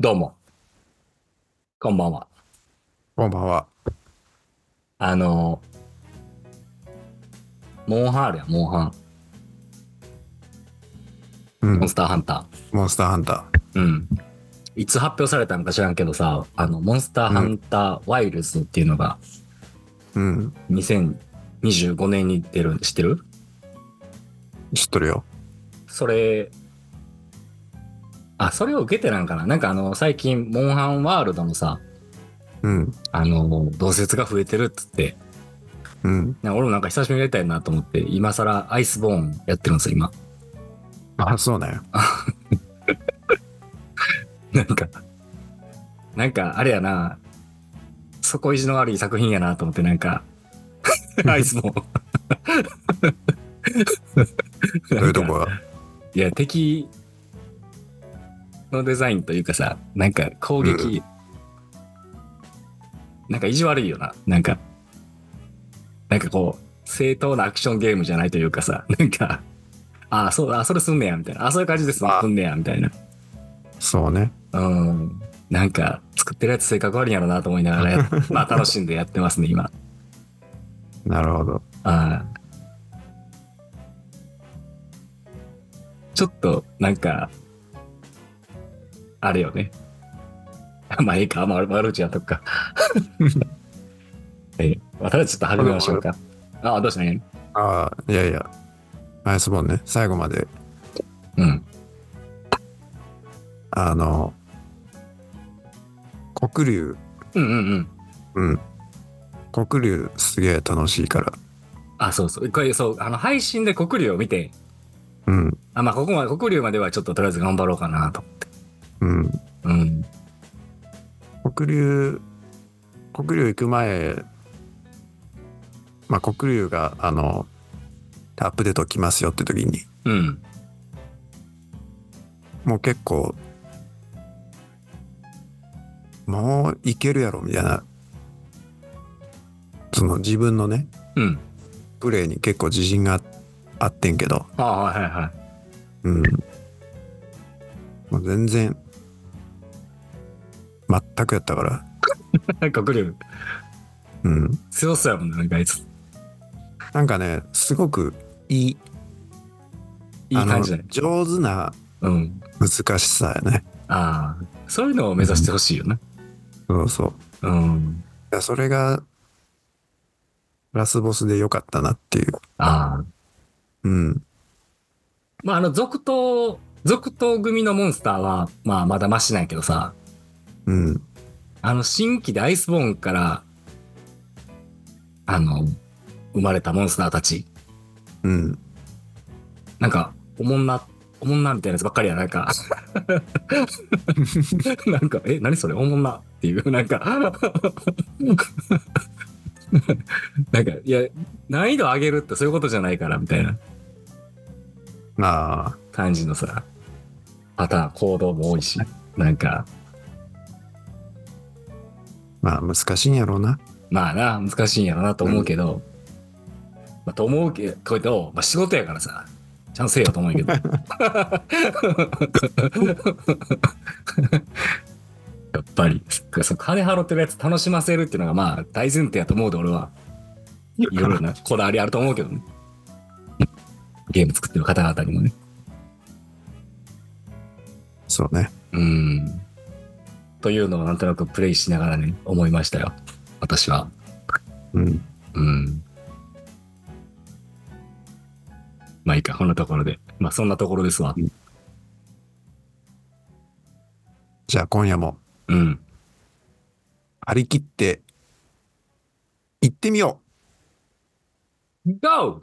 どうも。こんばんは。こんばんは。あの、モンハンあるやん、モンハン。うんモン。スターハンタモンスターハンター。うん。いつ発表されたのか知らんけどさ、あの、モンスターハンターワイルズっていうのがー。うん。2025年に出る、知ってる？知っとるよ。それ、あ、それを受けてなんかな？なんかあの、最近、モンハンワールドのさ、うん。あの、同説が増えてるっつって、うん。な俺もなんか久しぶりにやりたいなと思って、今更アイスボーンやってるんですよ、今。あ、そうなんや。なんか、なんかあれやな、底意地の悪い作品やなと思って、なんか、アイスも。どういうとこ。いや、敵のデザインというかさ、なんか攻撃、なんか意地悪いよな。なんか、なんかこう、正当なアクションゲームじゃないというかさ、なんか、ああ、そうだ、あそれすんねや、みたいな。あそういう感じです、んねや、みたいな。そうね。うん。なんか、作ってるやつ性格悪いんやろなと思いながらや、まあ楽しんでやってますね、今。なるほど。あーちょっと、なんか、あれよね。まあ、いいか、まあ、悪口やっとくか。えまたちょっと始めましょうか。ああ、どうしたねああ、いやいや。アイスボーンね。最後まで、うん。あの、黒竜、うんうんうん。うん。黒竜すげえ楽しいから。あ、そうそう。これ、そう、あの、配信で黒竜を見て、うん。あ、まあ、ここまで、黒竜まではちょっととりあえず頑張ろうかなと。うん。うん。黒竜、黒竜行く前、まあ、黒竜が、あの、アップデート来ますよって時に、うん。もう結構、もういけるやろみたいな、その自分のね、うん。プレーに結構自信があってんけど、ああ、はいはいはい。うん。もう全然、全くやったから、黒竜、うん。強そうやもんね、なんかあいつ。なんかね、すごくいい、いい感じだね。上手なうん。難しさやね。ああ、そういうのを目指してほしいよな。そうそう。うん。いやそれが、ラスボスで良かったなっていう。ああ。うん。まあ、あの、続投、続投組のモンスターは、まあ、まだマシなんやけどさ、うん。あの、新規でアイスボーンから、あの、生まれたモンスターたち、うん。なんか、おもんな、おもんなみたいなやつばっかりや、なんか。なんか、え、何それ？おもんな？っていう、なんか。なんか、いや、難易度上げるってそういうことじゃないから、みたいなああ、感じのさ、パターン、行動も多いし、なんか、まあ難しいんやろうな。まあな、難しいんやろなと思うけど、まあ、と思うけど、まあ、仕事やからさ、ちゃんとせえよと思うけど。やっぱり、その金払ってるやつ楽しませるっていうのがまあ大前提やと思うで俺は。いろいろなこだわりあると思うけどね。ゲーム作ってる方々にもね。そうね。うん。というのをなんとなくプレイしながらね、思いましたよ。私は。うん。うん。まあいいか、こんなところで。まあそんなところですわ。じゃあ今夜もうん。張り切って行ってみよ GO! あ、と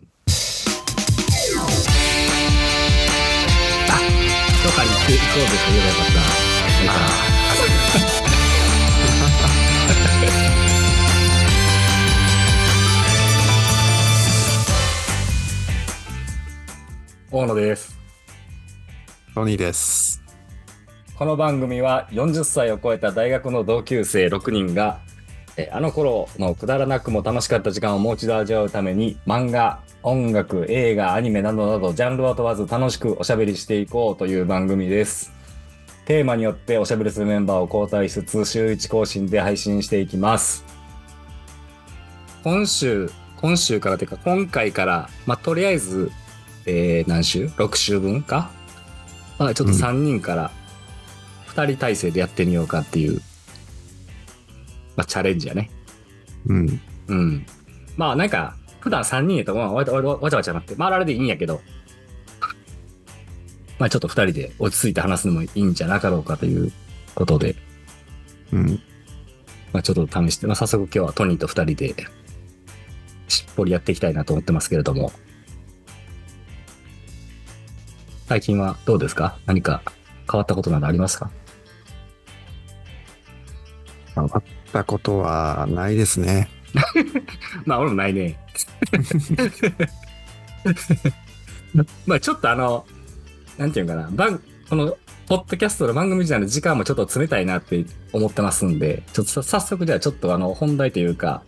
か言っていこうぜと言えばよかった。トニーです。この番組は40歳を超えた大学の同級生6人がえあの頃のくだらなくも楽しかった時間をもう一度味わうために漫画、音楽、映画、アニメなどなどジャンルを問わず楽しくおしゃべりしていこうという番組です。テーマによっておしゃべりするメンバーを交代しつつ週1更新で配信していきます。今週、今週からというか今回から、まあ、とりあえず、えー何週 ?6 週分か？まあ、ちょっと3人から2人体制でやってみようかっていう、まあ、チャレンジやね。うん。うん。まあなんか、普段3人やとまあわわわわちゃわちゃなって、まああれでいいんやけど、まあちょっと2人で落ち着いて話すのもいいんじゃなかろうかということで、うん。まあちょっと試して、まあ早速今日はトニーと2人で、しっぽりやっていきたいなと思ってますけれども、最近はどうですか？何か変わったことなどありますか？変わったことはないですね。まあ俺もないね。まあちょっとあの、なんていうのかな、番この、ポッドキャストの番組時代の時間もちょっと詰めたいなって思ってますんで、ちょっとさ早速じゃあちょっとあの、本題というか、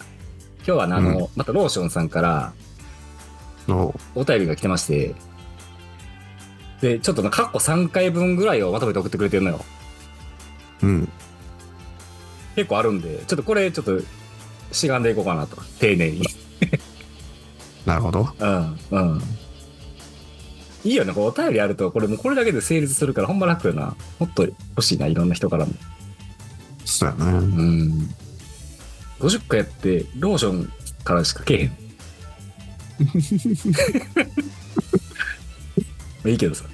今日はねあの、またローションさんからのお便りが来てまして、で、ちょっとな過去3回分ぐらいをまとめて送ってくれてるのよ。うん。結構あるんで、ちょっとこれちょっと、しがんでいこうかなと。丁寧に。なるほど。うん、うん。いいよね、こうお便りあると、これもうこれだけで成立するから、ほんま楽よな。もっと欲しいな、いろんな人からも。そうやね。うん。50回やって、ローションからしかけえへん。いいけどさ。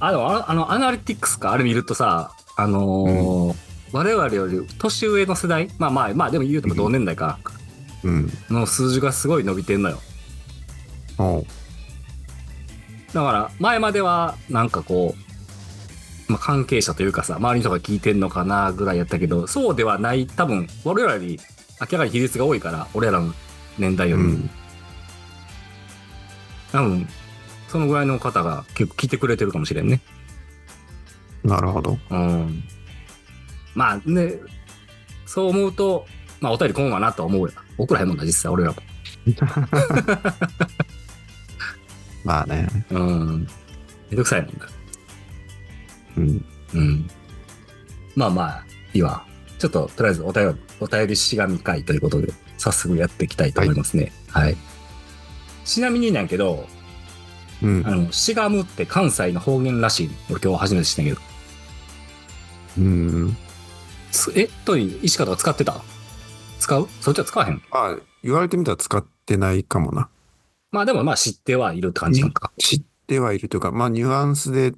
あ、でもああの、アナリティクスか、あれ見るとさ、あのー我々より年上の世代、まあまあ、まあでも言うても同年代か、うん。の数字がすごい伸びてんのよ。おう。だから、前までは、なんかこう、まあ、関係者というかさ、周りの人が聞いてんのかなぐらいやったけど、そうではない、多分、俺らより明らかに比率が多いから、俺らの年代より。うん。多分、そのぐらいの方が結構聞いてくれてるかもしれんね。なるほど。うん。まあね、そう思うと、まあお便り来んわなとは思うよ。送らへんもんな、実際俺らも。まあね。うん。めんどくさいもんな。うん。うん。まあまあ、いいわ。ちょっと、とりあえずお便り、お便りしがみ会ということで、早速やっていきたいと思いますね。はい。ちなみになんやけど、うんあ。の、しがむって関西の方言らしい。俺今日初めて知ったけど。うん。つえ、とに石方が使ってた？使う？そっちは使わへん。あ言われてみたら使ってないかもな。まあでもまあ知ってはいるって感じなんか。知ってはいるというか、まあニュアンスで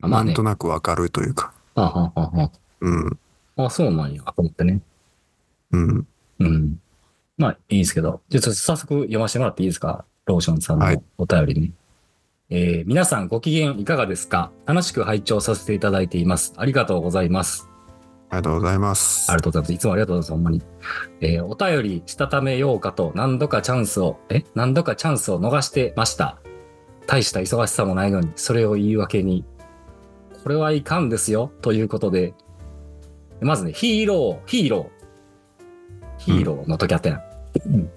なんと。なくわかるというか。あはははうん。あ、そうなんや、と思ってね。うん。うん。まあ、いいですけど。じゃあ、早速読ませてもらっていいですか？ローションさんのはいお便りに。えー皆さんご機嫌いかがですか？楽しく拝聴させていただいています。ありがとうございます。ありがとうございます。ありがとうございます。いつもありがとうございます。ほんまに。えーお便りしたためようかと何度かチャンスを、え？何度かチャンスを逃してました。大した忙しさもないのに、それを言い訳に。これはいかんですよ。ということで、まずね、ヒーロー、ヒーロー。ヒーローの時あったやん。うん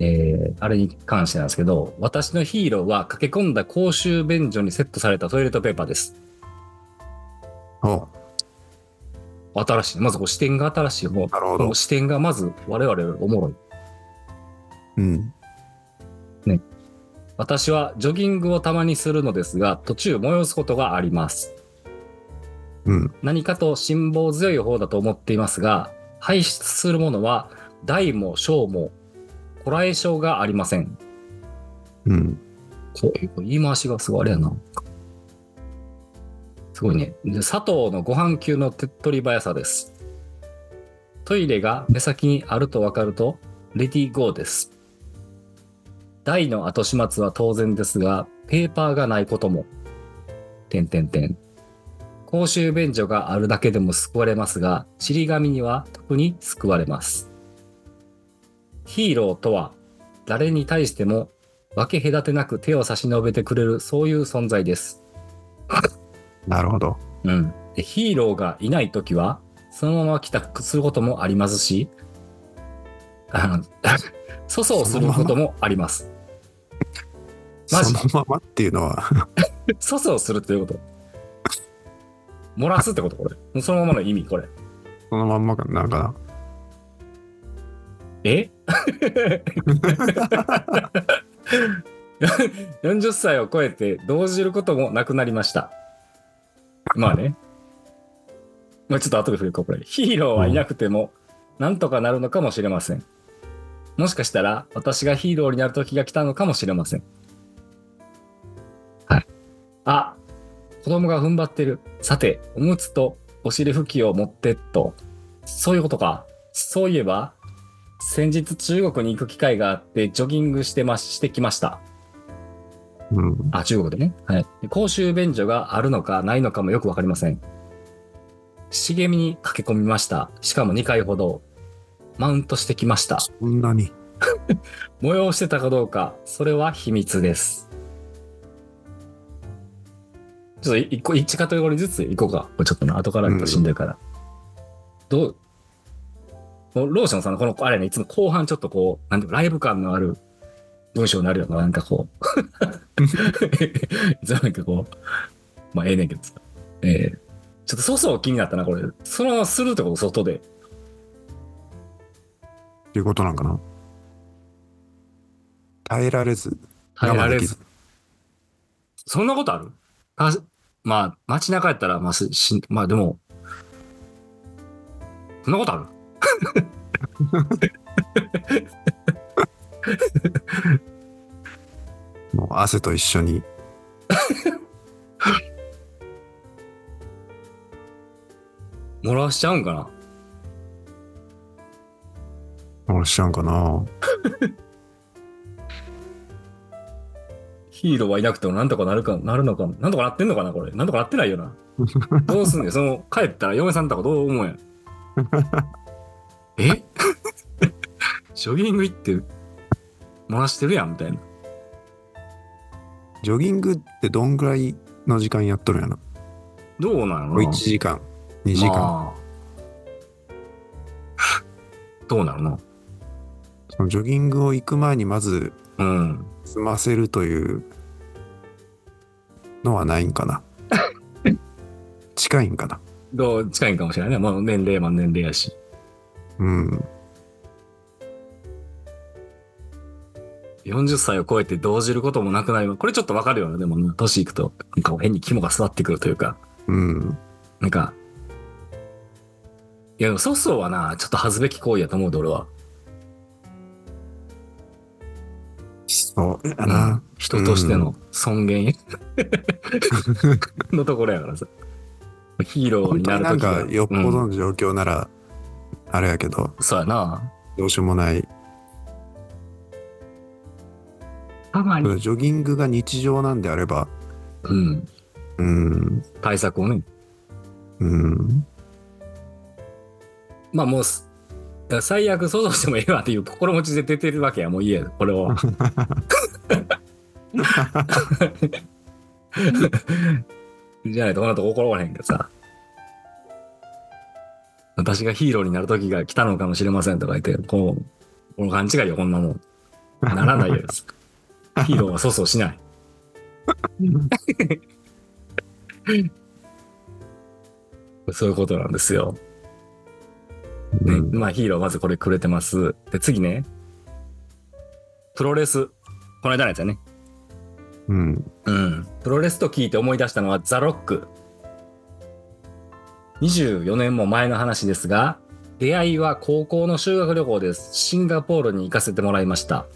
えーあれに関してなんですけど、私のヒーローは駆け込んだ公衆便所にセットされたトイレットペーパーです。お新しい。まずこう視点が新しい。もうなるほど。視点がまず我々おもろい。うん。私はジョギングをたまにするのですが、途中催すことがあります。うん。何かと辛抱強い方だと思っていますが、排出するものは大も小もこらえ性がありません。うん。言い回しがすごいあれやな。すごいね。で佐藤のご飯級の手っ取り早さです。トイレが目先にあると分かると、レディーゴーです。台の後始末は当然ですが、ペーパーがないことも。点点点。公衆便所があるだけでも救われますが、塵紙には特に救われます。ヒーローとは、誰に対しても分け隔てなく手を差し伸べてくれるそういう存在です。なるほど。うん。でヒーローがいないときは、そのまま帰宅することもありますし、あの、粗相することもあります。マジそのままっていうのは、粗相するということ。漏らすってことこれ。そのままの意味、これ。そのまんまかなんかえ ?40 歳を超えて動じることもなくなりました。まあね。まあちょっと後で触れこう、これ。ヒーローはいなくても、なんとかなるのかもしれません。もしかしたら、私がヒーローになる時が来たのかもしれません。はい。あ、子供が踏ん張ってる。さて、おむつとお尻拭きを持ってっと。そういうことか。そういえば、先日中国に行く機会があって、ジョギングしてま、してきました。うん。あ、中国でね。はい。で公衆便所があるのかないのかもよくわかりません。茂みに駆け込みました。しかも2回ほど。マウントしてきました。そんなに。催してたかどうか、それは秘密です。ちょっと一個、一カテゴリーずつ行こうか。これちょっとな、後から言うとしんどいから。どう、もうローションさんのこの、あれね、いつも後半ちょっとこう、なんていうのライブ感のある文章になるような、なんかこう。いつもなんかこう、まあええねんけどさ。えー、ちょっとそうそう気になったな、これ。そのままするってこと、外で。っていうことなんかな？耐えられず。耐えられず。そんなことある？かまあ、街中やったら、まあ、ししまあでも、そんなことある？もう汗と一緒に。漏らしちゃうんかな俺しちゃうんかな ヒーローはいなくてもなんとかなるか、なるのか、なんとかなってんのかなこれ。なんとかなってないよな。どうすんねんその、帰ったら嫁さんとかどう思うやん。え？ジョギング行って、漏らしてるやん、みたいな。ジョギングってどんぐらいの時間やっとるんやろ？どうなんやろな1時間、2時間。まあどうなるの？そのジョギングを行く前にまずうん。済ませるというのはないんかな？近いんかな？どう？近いんかもしれないね。まあ、年齢も年齢やし。うん。40歳を超えて動じることもなくなります。これちょっとわかるよね。でもね、年いくと、なんか変に肝が座ってくるというか、うん。なんか、いや、でも粗相はな、ちょっと恥ずべき行為やと思うで、俺は。そうやな。人としての尊厳 のところやからさ。ヒーローになるときかよっぽどうんの状況なら、あれやけど、そうやな。どうしようもない。たまに。ジョギングが日常なんであれば、うん。うん、対策をね。うん、まあもう最悪想像してもええわっていう 心持ちで出てるわけや。もういいや、これは。じゃないとこの後怒らへんけどさ。私がヒーローになる時が来たのかもしれませんとか言って、こう、この勘違いよ、こんなもん。ならないです。ヒーローは粗相しない。そういうことなんですよ。ねうんまあヒーローまずこれくれてます。で、次ね。プロレス。この間のやつやね。うん、うん。プロレスと聞いて思い出したのはザ・ロック。24年も前の話ですが、出会いは高校の修学旅行です。シンガポールに行かせてもらいました。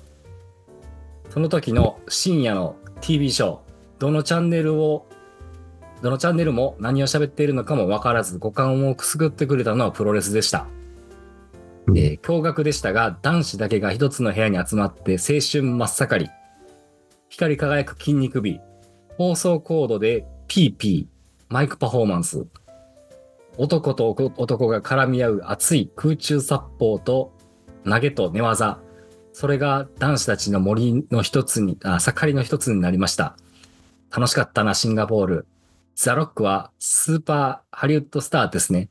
その時の深夜の TV ショー、どのチャンネルを、どのチャンネルも何を喋っているのかも分からず、五感をくすぐってくれたのはプロレスでした。うんえー驚愕でしたが、男子だけが一つの部屋に集まって青春真っ盛り。光り輝く筋肉美。放送コードで PP、マイクパフォーマンス。男と男が絡み合う熱い空中殺法と投げと寝技。それが男子たちの森の一つに、あ、盛りの一つになりました。楽しかったな、シンガポール。ザ・ロックはスーパーハリウッドスターですね。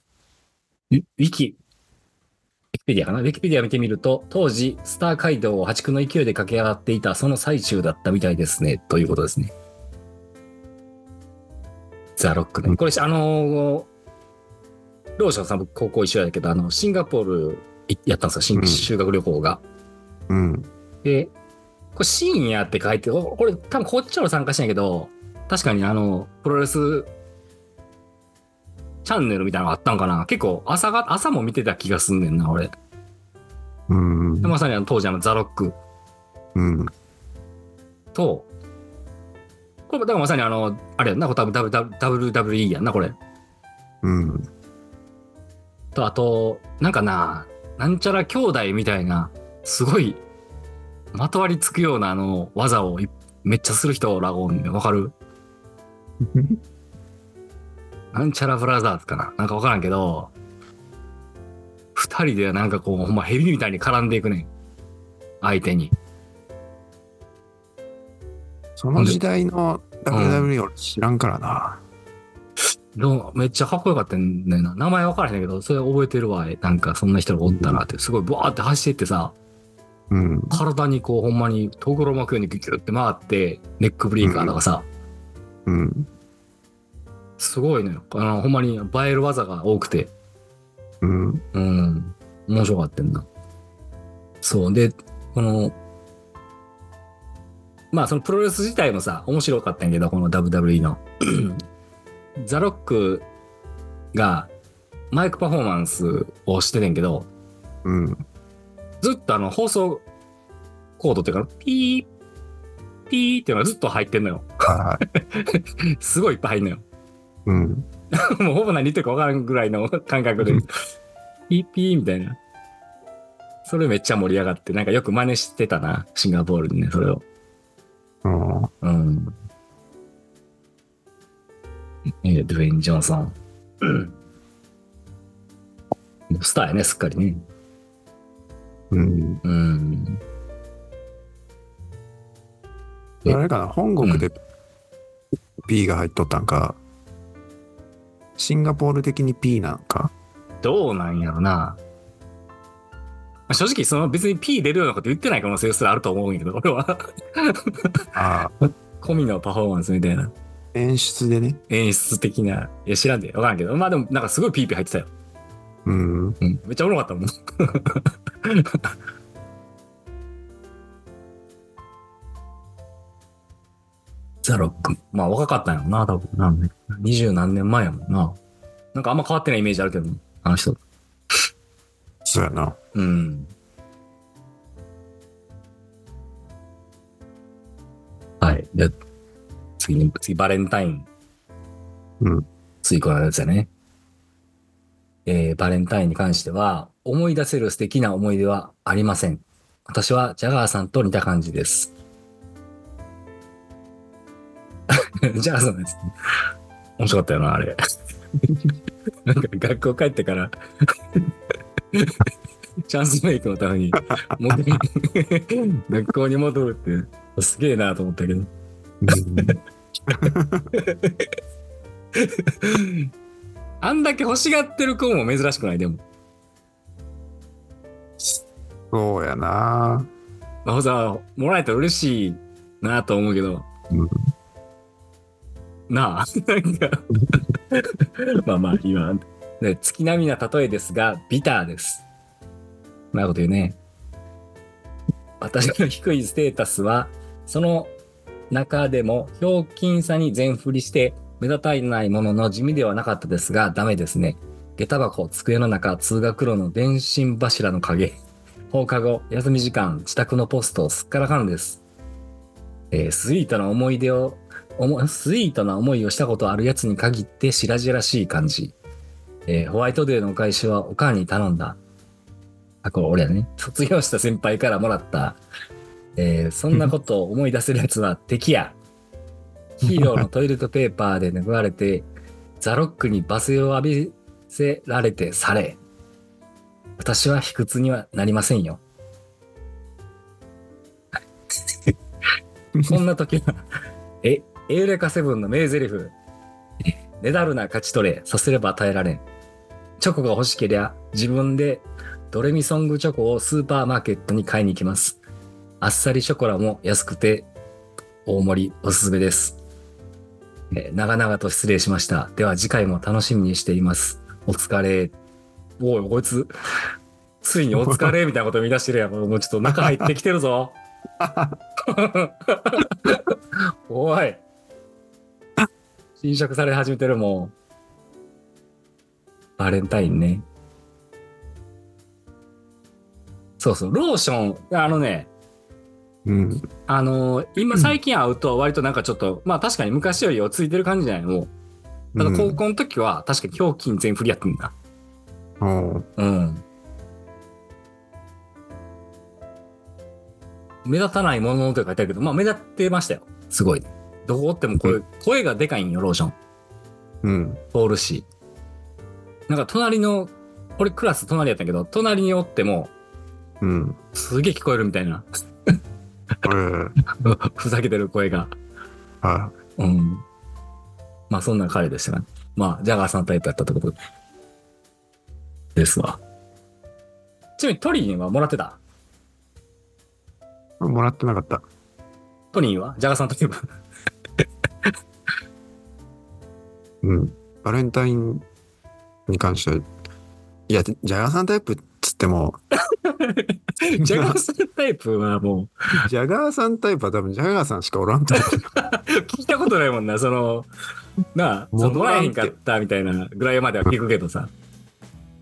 ウィキ、ウィキペディアかな？ウィキペディア見てみると、当時、スター街道を破竹の勢いで駆け上がっていたその最中だったみたいですね。ということですね。ザ・ロックね。これ、あのー、ローションさん、僕高校一緒やけど、あの、シンガポールいやったんですよ、修学旅行が。うん。で、これ深夜って書いて、おこれ多分こっちの参加してんやけど、確かにあの、プロレスチャンネルみたいなのがあったんかな。結構朝が、朝も見てた気がすんねんな、俺。うんで。まさにあの当時あのザ・ロックうん。と、これだからまさにあの、あれやんな、これ多分 WWE やんな、これ。うん。と、あと、なんかな、なんちゃら兄弟みたいな、すごい、まとわりつくようなあの、技をいめっちゃする人らがおんねんわかる？なんちゃらブラザーズかななんかわからんけど、二人でなんかこう、ほんまヘビみたいに絡んでいくねん。相手に。その時代の WWE 俺知らんからな。どうめっちゃかっこよかったんだよな。名前わからへんけど、それ覚えてるわ。なんかそんな人がおったなって、すごいブワーって走ってってさ、うん。体にこうほんまにとぐろ巻くようにギュギュって回って、ネックブリーカーとかさ、うん。すごいのよ。あの、ほんまに映える技が多くて、うん。うん、面白かったんだ。そう。で、この、まあそのプロレス自体もさ、面白かったんやけど、この WWE の。ザ・ロックがマイクパフォーマンスをしててんけど、うん。ずっとあの放送コードっていうか、ピー、ピーっていうのがずっと入ってんのよ。はい。すごいいっぱい入んのよ。うん。もうほぼ何言ってるか分からんぐらいの感覚で、ピーピーみたいな。それめっちゃ盛り上がって、なんかよく真似してたな、シンガポールでね、それを。うん。うん。えードゥエイン・ジョンソン。うんスターやね、すっかりね。うん。うん。えあれかな、本国で P が入っとったんか、シンガポール的に P なんか？どうなんやろな。まあ正直、その別に P 出るようなこと言ってない可能性すらあると思うんやけど、俺は。ああ、込みのパフォーマンスみたいな。演出でね。演出的な。いや、知らんで。わからんけど。まあでも、なんかすごいピーピー入ってたよ。うん。うん。めっちゃおもろかったもん。ザ・ロック。まあ若かったんやろな、多分。なんで。二十何年前やもんな。なんかあんま変わってないイメージあるけど、あの人。そうやな。うん。はい。で、次に、次、バレンタイン。うん。追加のやつやね。えーバレンタインに関しては、思い出せる素敵な思い出はありません。私はジャガーさんと似た感じです。ジャガーさんのやつ、面白かったよな、あれ。なんか学校帰ってから、チャンスメイクのために、もう学校に戻るって、すげえなと思ったけど。あんだけ欲しがってる子も珍しくない、でも。そうやな。まあ、さ、もらえたら嬉しいなと思うけど、うんなあ、なんか、まあまあ、今、ね、月並みな例えですが、ビターです。なること言うね。私の低いステータスは、その中でも、ひょうきんさに全振りして、目立たないものの地味ではなかったですが、ダメですね。下駄箱、机の中、通学路の電信柱の影、放課後、休み時間、自宅のポスト、すっからかんです。えースイートな思い出を、スイートな思いをしたことあるやつに限って白々しい感じ。えーホワイトデーのお返しはおかんに頼んだ。あ、これ俺ね。卒業した先輩からもらった。えーそんなことを思い出せるやつは敵や。ヒーローのトイレットペーパーで拭われて、ザロックに罵声を浴びせられてされ。私は卑屈にはなりませんよ。こんな時は、え、エウレカセブンの名台詞。ねだるな勝ち取れ、させれば与えられん。チョコが欲しけりゃ、自分でドレミソングチョコをスーパーマーケットに買いに行きます。あっさりショコラも安くて、大盛りおすすめです。えー長々と失礼しました。では次回も楽しみにしています。お疲れ。おい、こいつ、ついにお疲れみたいなこと見出してるやん。もうちょっと中入ってきてるぞ。おい。侵食され始めてるもん。バレンタインね。そうそう、ローション、あのね、うん。あのー今最近会うと割となんかちょっと、まあ確かに昔より落ち着いてる感じじゃないのただ高校の時は確かに表金全振りやってんだ。うん。おううん。目立たないものとか書いてあるけど、まあ目立ってましたよ。すごい。どこおっても声、声がでかいんよ、ローション。うん。通るし。なんか隣の、俺クラス隣やったけど、隣におっても、うん。すげえ聞こえるみたいな。えー、ふざけてる声が。はうん。まあそんな彼でしたね。まあ、ジャガーさんタイプやったってことですわ。ちなみにトリンはもらってた？い。もらってなかった。トリンは？ジャガーさんタイプうん。バレンタインに関しては、いや、ジャガーさんタイプっても、ジャガーさんタイプはもジャガーさんタイプは多分ジャガーさんしかおらんと思う。う聞いたことないもんな、その、なあ、そのもらえへんかったみたいなぐらいまでは聞くけどさ、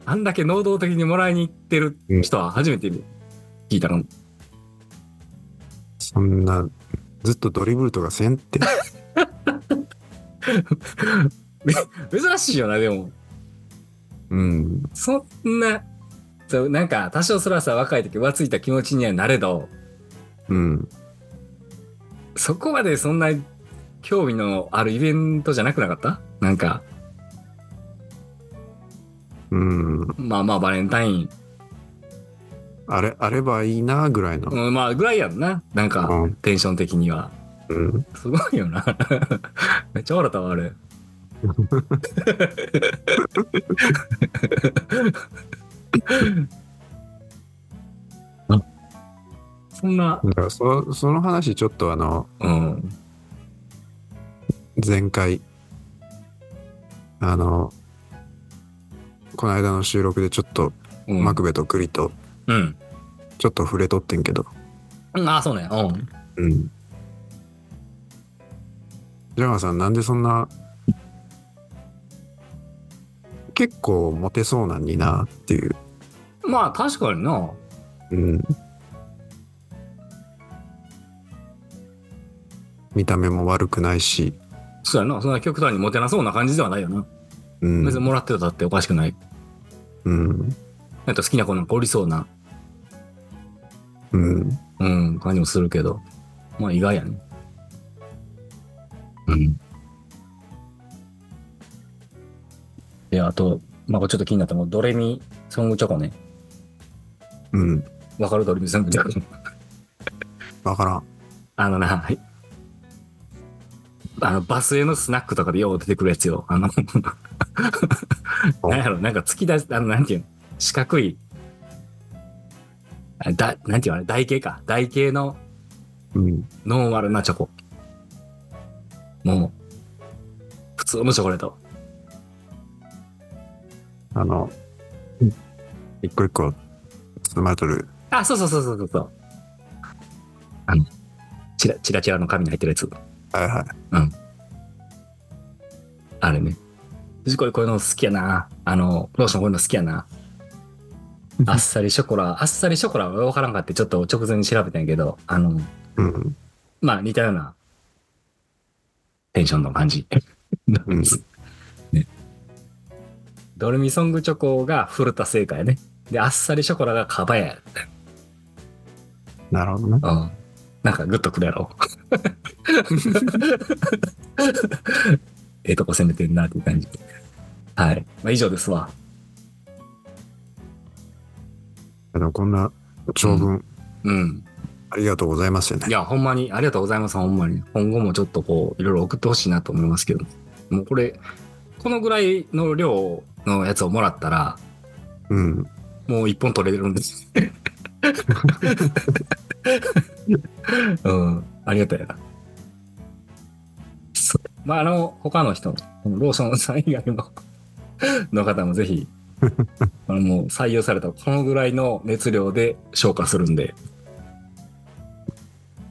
あんだけ能動的にもらいに行ってる人は初めて聞いたの。そんな、ずっとドリブルとかせんって。珍しいよな、でも。うん。そんな、そうなんか多少それはさ、若い時浮ついた気持ちにはなれど、うん。そこまでそんな興味のあるイベントじゃなくなかった？なんか、うん。まあまあバレンタイン、あれ、あればいいな、ぐらいの。うん、まあぐらいやんな。なんか、うんテンション的には。うん。すごいよな。めっちゃ笑ったわ、あれ。あそんな、だからそ、その話ちょっとあの、うん。前回、あの、この間の収録でちょっと、うん、マクベとクリとうん。ちょっと触れとってんけど、うんああ、そうね。うん。うん。ジャガーさんなんでそんな、結構モテそうなんになっていう。まあ確かにな。うん。見た目も悪くないし、そうやな。そんな極端にモテなそうな感じではないよな。うん。別にもらってたっておかしくない。うん。えっと好きな子なんかおりそうな、うん。うん、感じもするけど。まあ意外やね。うん。で、あと、まあちょっと気になったのがドレミソングチョコね。うん。わかる？ドレミソングチョコ。わからん。あのな、はいあの、バスへのスナックとかでよう出てくるやつよ。あの、なんやろ、なんか突き出し、あの、なんていうの、四角い、あだ、なんていうの？あれ、台形か。台形のうん。ノンアルなチョコ。もう、普通のチョコレート。あの、一個一個包まれとる。あ、そうそうそうそうそう。あの、チラチラチラの紙に入ってるやつ。はいはい。あれね。藤子こういうの好きやな。あの、ローションこういうの好きやな。あっさりショコラ、あっさりショコラは分からんかってちょっと直前に調べたんやけど、あの、うん。まあ似たようなテンションの感じ。うんね、ドルミソングチョコが古田正解やね。で、あっさりショコラがカバヤや。なるほどね。うん。なんかグッとくるやろ。ええとこ攻めてんなっていう感じ。はい。まあ以上ですわ。でもこんな長文、うん。ありがとうございますよねい。や、ほんまに、ありがとうございます、ほんまに。今後もちょっとこう、いろいろ送ってほしいなと思いますけど。もうこれ、このぐらいの量のやつをもらったら、うん。もう一本取れるんです。うん。ありがたいな。そうまあ、あの、他の人ローションさん以外もの方もぜひ、あのもう採用されたこのぐらいの熱量で消化するんで、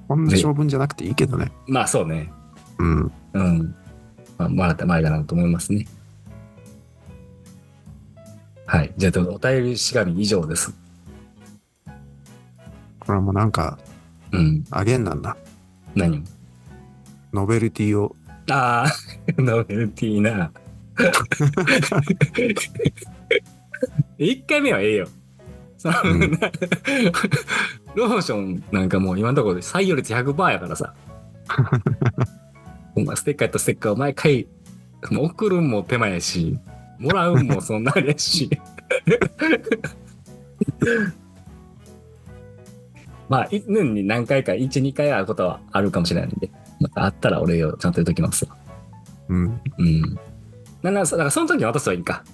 こんな性分じゃなくていいけどね。まあそうね。うん。うん。まあ、もらった前だなと思いますね。はい。じゃあ、お便りしがみ以上です。これはもうなんか、うん。あげんなんだ。何？をノベルティを。ああ、ノベルティーな。1回目はええよ。そのうん ローションなんかもう今のところで採用率100%やからさ。お前ステッカーとステッカーを毎回もう送るんも手間やし、もらうんもそんなあれやし。まあ、い年に何回か、1、2回会うことはあるかもしれないんで、また会ったら俺をちゃんと言っときますわ。うん。うん。なんなら、だからその時に渡すはいいか。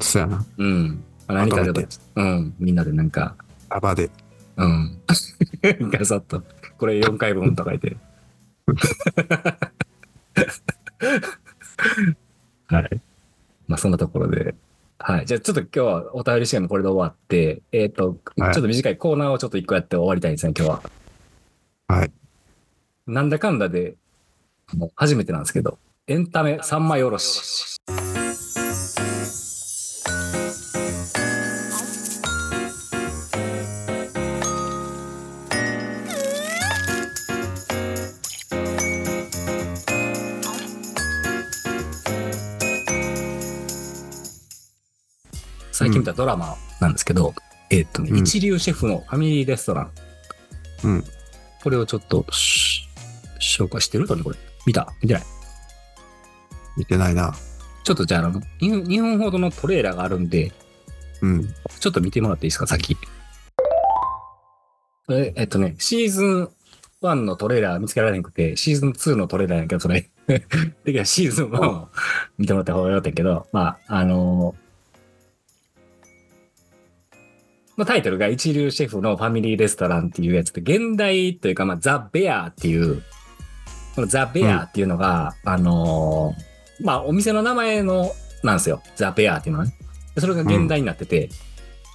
そうやな。うん。まあ何かでまとうん。みんなでなんか、束で。うん。ガサッと、これ4回分とか言って。はい。まあそんなところで。はい。じゃあちょっと今日はお便りシーンもこれで終わって、えっ、と、はいちょっと短いコーナーをちょっと一個やって終わりたいんですね、今日は。はい。なんだかんだで、もう初めてなんですけど、エンタメ三枚おろし。最近見たドラマなんですけど、えっとね、うん一流シェフのファミリーレストラン。うん。これをちょっとし紹介してる？とね、これ。見た？見てない？見てないな。ちょっとじゃあ、あの、2分 ,2 分ほどのトレーラーがあるんで、うん。ちょっと見てもらっていいですか、さっき。これ、えっとね、シーズン1のトレーラー見つけられなくて、シーズン2のトレーラーやけど、それ。でシーズン1を見てもらった方がよかったけど、まあ、あのまあ、タイトルが一流シェフのファミリーレストランっていうやつで、現代というか、まあ、ザ・ベアっていう、このザ・ベアっていうのが、あのーまあ、お店の名前の、なんですよ。ザ・ベアっていうのはね。でそれが現代になってて、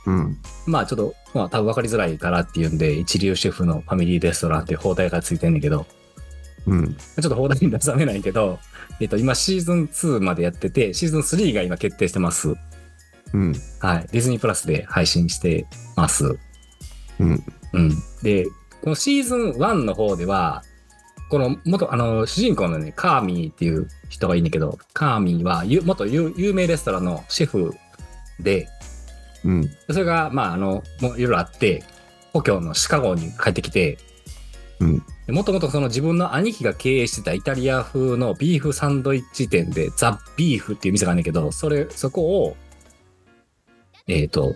うん。まあちょっと、まあ多分分かりづらいからっていうんで、一流シェフのファミリーレストランっていう放題がついてんねんけど、うん。ちょっと放題に出さめないけど、えっと今シーズン2までやってて、シーズン3が今決定してます。うん。はい。ディズニープラスで配信してます。うん。うん。で、このシーズン1の方では、この元、あの、主人公のね、カーミーっていう人がいいんだけど、カーミーはゆ元有有名レストランのシェフで、うん。でそれが、まあ、あの、もういろいろあって、故郷のシカゴに帰ってきて、うんもともとその自分の兄貴が経営してたイタリア風のビーフサンドイッチ店で、ザ・ビーフっていう店があるんだけど、それ、そこを、えっ、と、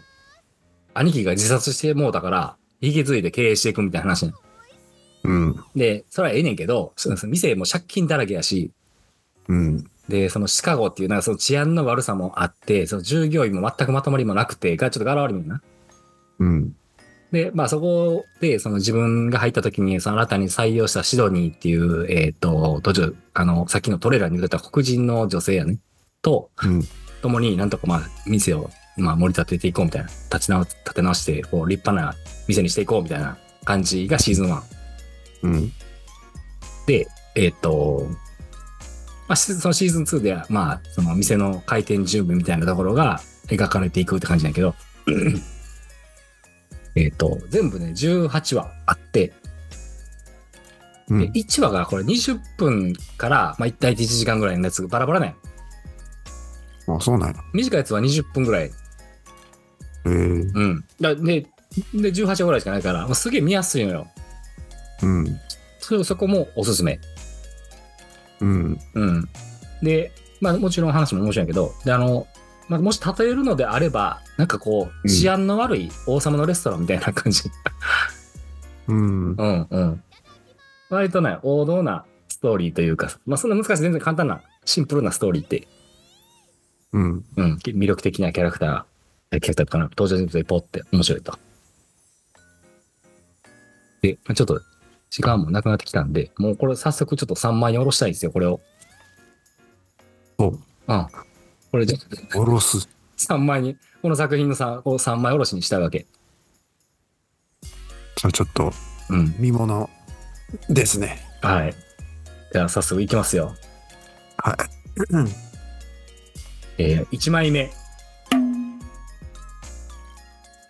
兄貴が自殺してもうたから、引き継いで経営していくみたいな話ねうん。で、それはええねんけど、その店も借金だらけやし、うん。で、そのシカゴっていう、なんかその治安の悪さもあって、その従業員も全くまとまりもなくて、がちょっと柄悪いねんな。うん。で、まあそこで、その自分が入った時に、その新たに採用したシドニーっていう、えっ、と、途中、あの、さっきのトレーラーに出た黒人の女性やね。と、うん。共になんとかまあ店を、まあ盛り立てていこうみたいな、立ち直、立て直して、こう立派な店にしていこうみたいな感じがシーズン1。うん。で、えっ、と、まあ、しそのシーズン2では、まあ、その店の開店準備みたいなところが描かれていくって感じなんやけど、えっと、全部ね、18話あって、でうん。1話がこれ20分から、まあ、大体1時間ぐらいのやつがバラバラね。あ、そうなんや。短いやつは20分ぐらい。へえ。うん。だで、で、18話ぐらいしかないから、すげえ見やすいのよ。うん。そそこもおすすめ。うん。うん。で、まあもちろん話も面白いけど、で、あの、まあ、もし例えるのであれば、なんかこう、うん治安の悪い王様のレストランみたいな感じ。うん。うんうん。割とね、王道なストーリーというか、まあそんな難しい、全然簡単な、シンプルなストーリーって、うん。うん、魅力的なキャラクター、えキャラクターとかな、登場人物でポって面白いと。で、まあちょっと時間もなくなってきたんで、もうこれ早速ちょっと3枚に下ろしたいんですよ、これを。おうん。これじゃ、おろす。3枚に、この作品のさを3枚下ろしにしたいわけ。じゃあちょっとうん。見物ですね。はい。じゃあ早速いきますよ。はい。うんえー1枚目。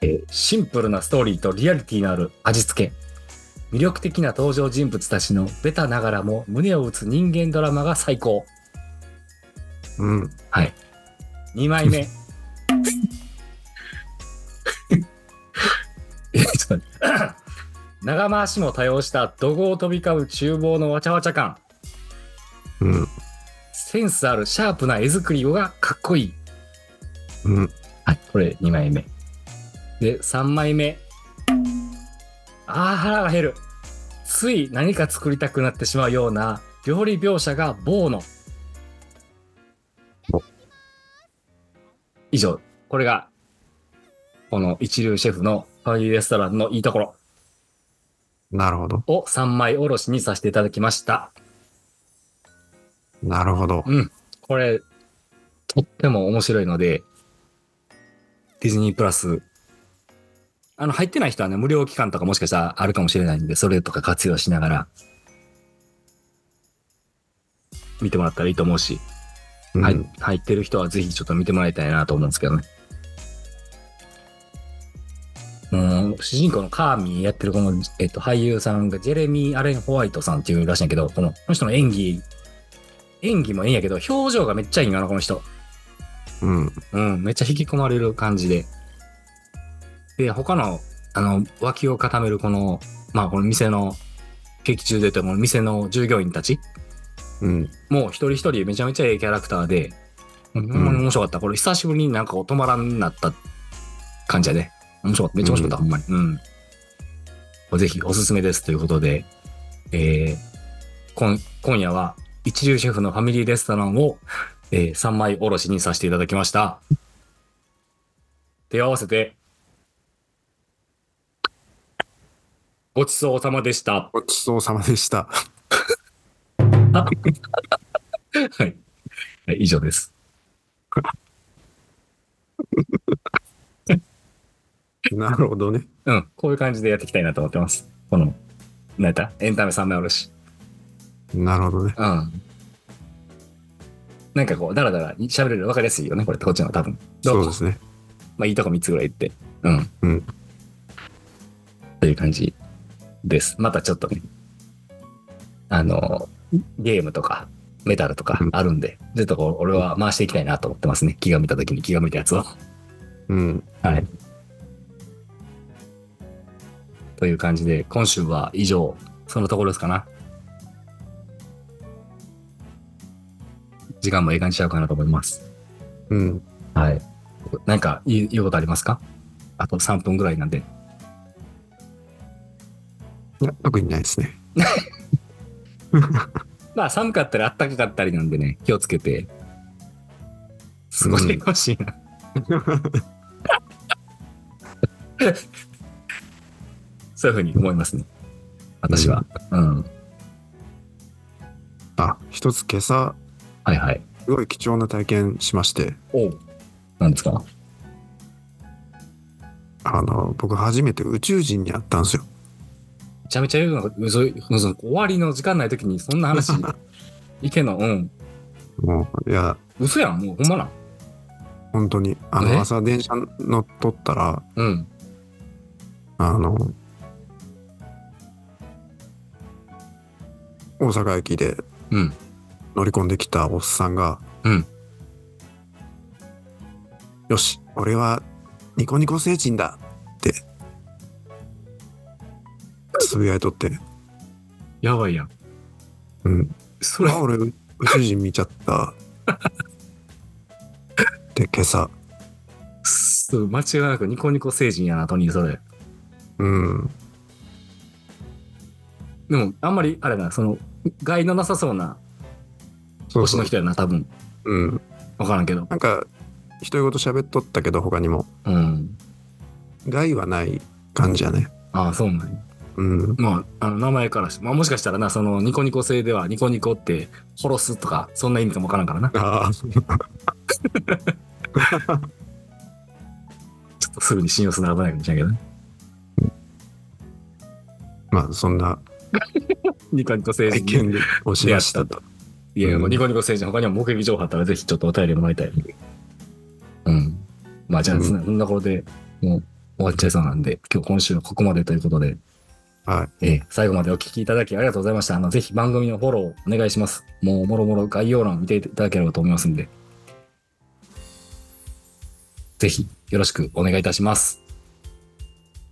えーシンプルなストーリーとリアリティのある味付け。魅力的な登場人物たちのベタながらも胸を打つ人間ドラマが最高。うん。はい。2枚目。長回しも多用した怒号飛び交う厨房のわちゃわちゃ感。うん。センスあるシャープな絵作りがかっこいい。うん。はい、これ2枚目。で、3枚目。あー、腹が減る。つい何か作りたくなってしまうような料理描写が棒の。以上、これが、この一流シェフのファミリーレストランのいいところなるほど。を3枚おろしにさせていただきました。なるほど。うん。これ、とっても面白いので、ディズニープラス、あの、入ってない人はね、無料期間とかもしかしたらあるかもしれないんで、それとか活用しながら、見てもらったらいいと思うし、うんはい、入ってる人はぜひちょっと見てもらいたいなと思うんですけどね。もう、主人公のカーミーやってるこの、えっと、俳優さんがジェレミー・アレン・ホワイトさんっていうらしいんやけど、このこの人の演技、演技もいいんやけど、表情がめっちゃいいんやな、この人。うん。うん、めっちゃ引き込まれる感じで。で、他の、あの、脇を固めるこの、まあ、この店の、劇中で言うと、この店の従業員たち、うん。もう一人一人めちゃめちゃええキャラクターで、ほんまに面白かった。これ久しぶりになんか止まらんなった感じやで。面白かった。めっちゃ面白かった、ほんまに。うん。ぜひおすすめですということで、えー、今今夜は一流シェフのファミリーレストランを、えー、3枚おろしにさせていただきました。手を合わせて、ごちそうさまでした。ごちそうさまでした。はい。はい以上です。なるほどね。うん、こういう感じでやっていきたいなと思ってます。この、なんやった？エンタメ3枚おろし。なるほどね。うん。なんかこう、だらだら喋れる分かりやすいよね、これってこっちの多分。どそうですね。まあいいとこ3つぐらい言って。うん。うん。という感じです。またちょっとね、あの、ゲームとか、メタルとかうんあるんで、ちょっとこう、俺は回していきたいなと思ってますね。気が向いた時に気が向いたやつを。うん。はい。という感じで、今週は以上、そのところですかな。時間もええ感じちゃうかなと思います。うん。はい。なんか言う言うことありますか？あと3分ぐらいなんで。いや、特にないですね。まあ寒かったり暖かかったりなんでね、気をつけて過ごしてほしいな。そういうふうに思いますね。私は。うん。あ、一つ今朝、はいはい。すごい貴重な体験しまして、おう。なんですか？あの、僕初めて宇宙人に会ったんですよ。めちゃめちゃ言うのが、嘘嘘終わりの時間ない時にそんな話いけんのうん。もう、いや、嘘やん、もうほんまなん。本当に、あえ？の、朝電車乗っとったら、うん。あの、大阪駅でうん。乗り込んできたおっさんが、うん。よし、俺はニコニコ星人だつぶやいとって、やばいやん。うん。それあ、俺、宇宙人見ちゃった。で、今朝、そう間違いなくニコニコ星人やな、トニー、それ。うん、でも、あんまり、あれだな、その、害のなさそうな星の人やな、多分。うん。わからんけど。なんか、独り言喋っとったけど、他にも、うん。害はない感じやね。ああ、そうなんや。うん。まあ、あの名前からし、まあもしかしたらな、そのニコニコ星ではニコニコって殺すとか、そんな意味かもわからんからな。ちょああ、っとすぐに信用するの危ないかもしれないけどね。まあ、そんな ニコニコ星人体験をしたと。いや、うんもうニコニコ星人、他にも目撃情報あったらぜひちょっとお便りもらいたい。うん。まあじゃあ、うんそんなそんなところでもう終わっちゃいそうなんで、今日今週はここまでということで、はい。えー最後までお聞きいただきありがとうございました。あの、ぜひ番組のフォローお願いします。もう、もろもろ概要欄を見ていただければと思いますんで、ぜひよろしくお願いいたします。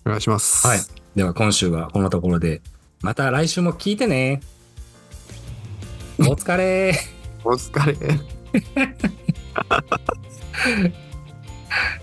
お願いします。はい。では今週はこんなところで、また来週も聞いてね。お疲れお疲れ。